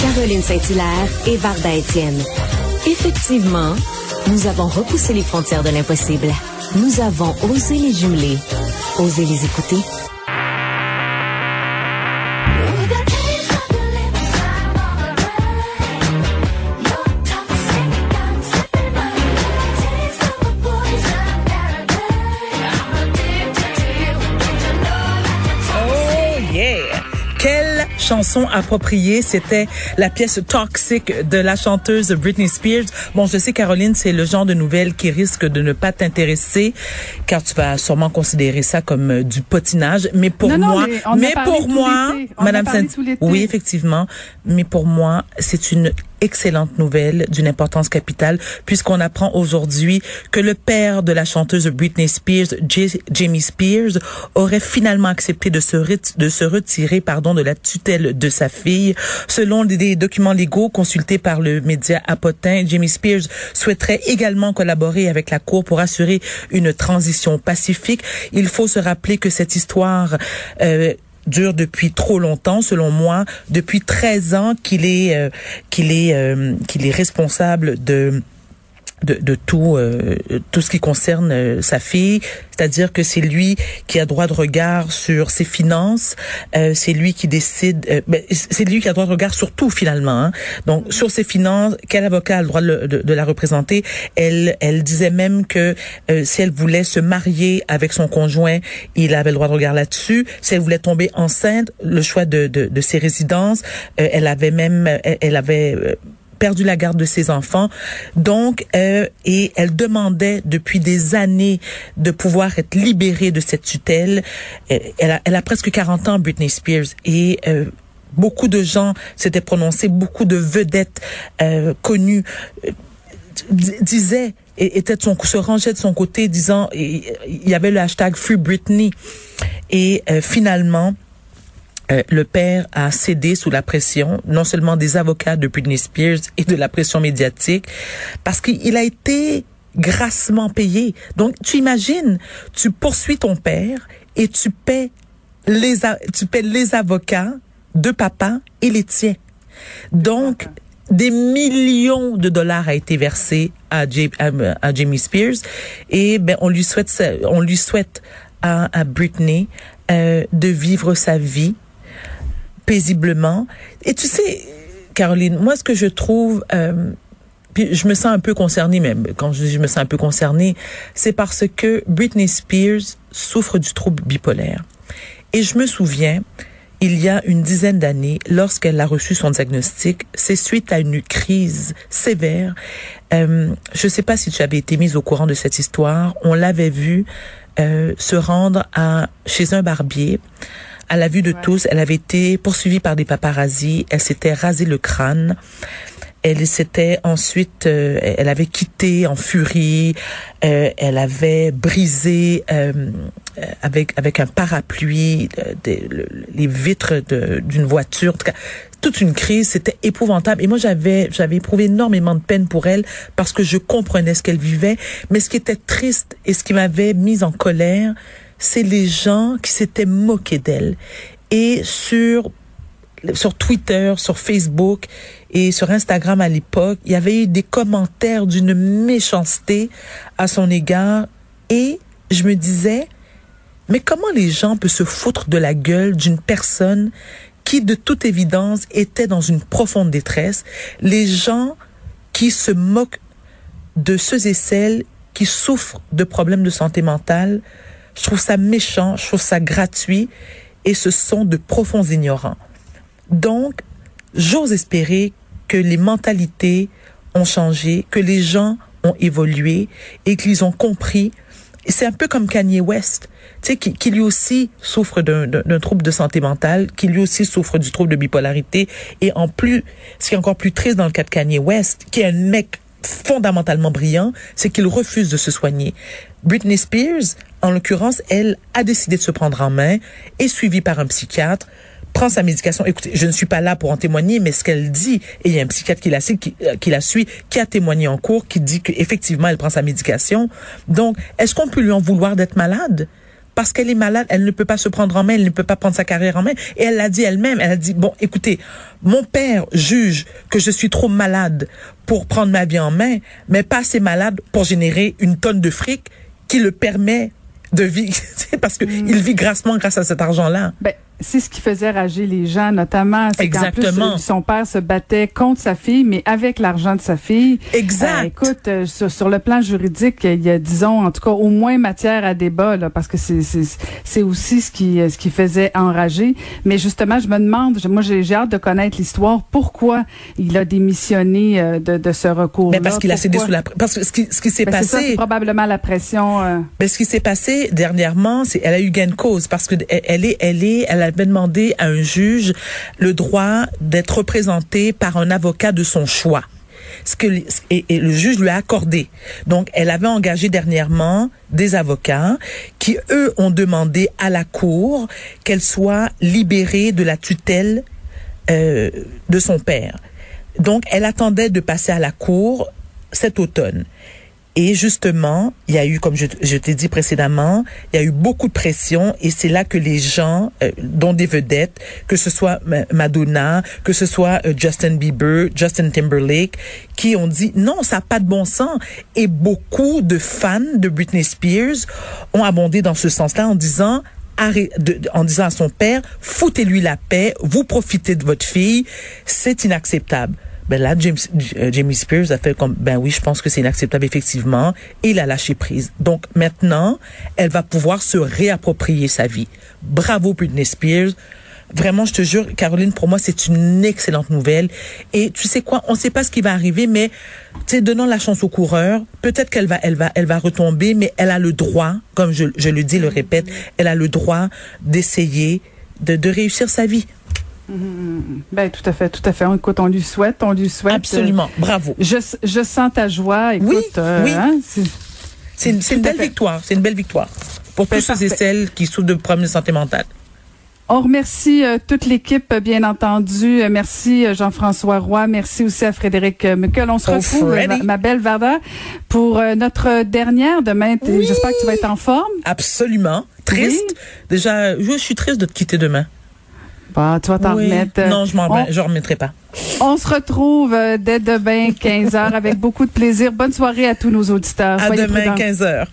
Caroline Saint-Hilaire et Varda Étienne. Effectivement, nous avons repoussé les frontières de l'impossible. Nous avons osé les jumeler, osé les écouter. Chanson appropriée, c'était la pièce Toxic de la chanteuse Britney Spears. Bon, je sais, Caroline, c'est le genre de nouvelle qui risque de ne pas t'intéresser, car tu vas sûrement considérer ça comme euh, du potinage. Mais pour moi, mais, pour moi, Madame Saint, oui, effectivement, mais pour moi, c'est une excellente nouvelle d'une importance capitale puisqu'on apprend aujourd'hui que le père de la chanteuse Britney Spears, Jamie Spears, aurait finalement accepté de se, retirer pardon, de la tutelle de sa fille. Selon des documents légaux consultés par le média Apotin, Jamie Spears souhaiterait également collaborer avec la Cour pour assurer une transition pacifique. Il faut se rappeler que cette histoire euh, dure depuis trop longtemps, selon moi, depuis 13 ans qu'il est euh, qu'il est euh, qu'il est responsable de de, de tout euh, tout ce qui concerne euh, sa fille, c'est-à-dire que c'est lui qui a droit de regard sur ses finances, euh, c'est lui qui décide, ben, c'est lui qui a droit de regard sur tout finalement. Hein. Donc sur ses finances, quel avocat a le droit de, de, la représenter? Elle elle disait même que si elle voulait se marier avec son conjoint, il avait le droit de regard là-dessus. Si elle voulait tomber enceinte, le choix de, de, de ses résidences, elle avait même elle avait perdu la garde de ses enfants. Donc, euh, et elle demandait depuis des années de pouvoir être libérée de cette tutelle. Euh, elle a, elle a presque 40 ans, Britney Spears, et euh, beaucoup de gens s'étaient prononcés, beaucoup de vedettes euh, connues euh, disaient était son, se rangeait de son côté disant il y avait le hashtag Free Britney et finalement euh, le père a cédé sous la pression, non seulement des avocats de Britney Spears et de la pression médiatique, parce qu'il a été grassement payé. Donc, tu imagines, tu poursuis ton père et tu paies les, tu paies les avocats de papa et les tiens. Donc, des millions de dollars a été versé à, à, Jamie Spears et ben on lui souhaite on lui souhaite à, à Britney euh, de vivre sa vie paisiblement. Et tu sais, Caroline, moi, ce que je trouve... Euh, puis je me sens un peu concernée même. Quand je je me sens un peu concernée, c'est parce que Britney Spears souffre du trouble bipolaire. Et je me souviens, il y a une dizaine d'années, lorsqu'elle a reçu son diagnostic, c'est suite à une crise sévère. Euh, je ne sais pas si tu avais été mise au courant de cette histoire. On l'avait vue euh, se rendre à chez un barbier à la vue de tous, elle avait été poursuivie par des paparazzis. Elle s'était rasé le crâne. Elle s'était ensuite, euh, elle avait quitté en furie. Euh, elle avait brisé euh, avec avec un parapluie les vitres d'une voiture. En tout cas, toute une crise, c'était épouvantable. Et moi, j'avais j'avais éprouvé énormément de peine pour elle parce que je comprenais ce qu'elle vivait. Mais ce qui était triste et ce qui m'avait mise en colère, c'est les gens qui s'étaient moqués d'elle. Et sur sur Twitter, sur Facebook et sur Instagram à l'époque, il y avait eu des commentaires d'une méchanceté à son égard et je me disais mais comment les gens peuvent se foutre de la gueule d'une personne qui de toute évidence était dans une profonde détresse, les gens qui se moquent de ceux et celles qui souffrent de problèmes de santé mentale, je trouve ça méchant, je trouve ça gratuit et ce sont de profonds ignorants. Donc, j'ose espérer que les mentalités ont changé, que les gens ont évolué et qu'ils ont compris. C'est un peu comme Kanye West, tu sais, qui, lui aussi souffre d'un trouble de santé mentale, qui lui aussi souffre du trouble de bipolarité. Et en plus, ce qui est encore plus triste dans le cas de Kanye West, qui est un mec fondamentalement brillant, c'est qu'il refuse de se soigner. Britney Spears, en l'occurrence, elle a décidé de se prendre en main, est suivie par un psychiatre, prend sa médication. Écoutez, je ne suis pas là pour en témoigner, mais ce qu'elle dit, et il y a un psychiatre qui la, qui, euh, la suit, qui a témoigné en cours, qui dit qu'effectivement, elle prend sa médication. Donc, est-ce qu'on peut lui en vouloir d'être malade? Parce qu'elle est malade, elle ne peut pas se prendre en main, elle ne peut pas prendre sa carrière en main. Et elle l'a dit elle-même. Elle a dit bon, écoutez, mon père juge que je suis trop malade pour prendre ma vie en main, mais pas assez malade pour générer une tonne de fric qui le permet de vivre, parce que mm. vit grassement grâce à cet argent-là. Ben, c'est ce qui faisait rager les gens, notamment. Exactement. Plus, son père se battait contre sa fille, mais avec l'argent de sa fille. Exact. Euh, écoute, euh, sur, le plan juridique, il y a, disons, en tout cas, au moins matière à débat, là, parce que c'est c'est aussi ce qui ce qui faisait enrager. Mais justement, je me demande, moi, j'ai hâte de connaître l'histoire. Pourquoi il a démissionné euh, de, de ce recours-là? Mais parce qu'il a cédé sous la parce que ce qui ce qui s'est ben, passé. C'est probablement la pression. Mais ben, ce qui s'est passé dernièrement, c'est elle a eu gain de cause parce que elle est elle est elle a avait demandé à un juge le droit d'être représenté par un avocat de son choix. Ce que et, le juge lui a accordé. Donc, elle avait engagé dernièrement des avocats qui eux ont demandé à la cour qu'elle soit libérée de la tutelle euh, de son père. Donc, elle attendait de passer à la cour cet automne. Et justement, il y a eu, comme je, t'ai dit précédemment, il y a eu beaucoup de pression et c'est là que les gens, euh, dont des vedettes, que ce soit Madonna, que ce soit euh, Justin Bieber, Justin Timberlake, qui ont dit non, ça n'a pas de bon sens. Et beaucoup de fans de Britney Spears ont abondé dans ce sens-là en disant en disant à son père, foutez-lui la paix, vous profitez de votre fille, c'est inacceptable. Ben là, James, euh, Jamie Spears a fait comme, ben oui, je pense que c'est inacceptable effectivement, et il a lâché prise. Donc maintenant, elle va pouvoir se réapproprier sa vie. Bravo Britney Spears. Vraiment, je te jure, Caroline, pour moi, c'est une excellente nouvelle. Et tu sais quoi, on ne sait pas ce qui va arriver, mais tu sais, donnons la chance au coureur. Peut-être qu'elle va, elle va, elle va retomber, mais elle a le droit, comme je, je le dis, le répète, elle a le droit d'essayer de, de réussir sa vie. Mm-hmm. Ben, tout à fait, tout à fait. Écoute, on lui souhaite, on lui souhaite. Absolument, bravo. Je, je sens ta joie. Écoute, oui, euh, oui. Hein, c'est une, belle victoire. C'est une belle victoire pour ben, tous ceux et celles qui souffrent de problèmes de santé mentale. On remercie euh, toute l'équipe, bien entendu. Euh, merci Jean-François Roy. Merci aussi à Frédéric Muckel. On se oh, retrouve, ma, belle Varda, pour notre dernière demain. J'espère que tu vas être en forme. Absolument. Triste. Déjà, je suis triste de te quitter demain. Tu vas t'en remettre. Non, je m'en remettrai pas. On se retrouve euh, dès demain, 15 h avec beaucoup de plaisir. Bonne soirée à tous nos auditeurs. À demain, 15 h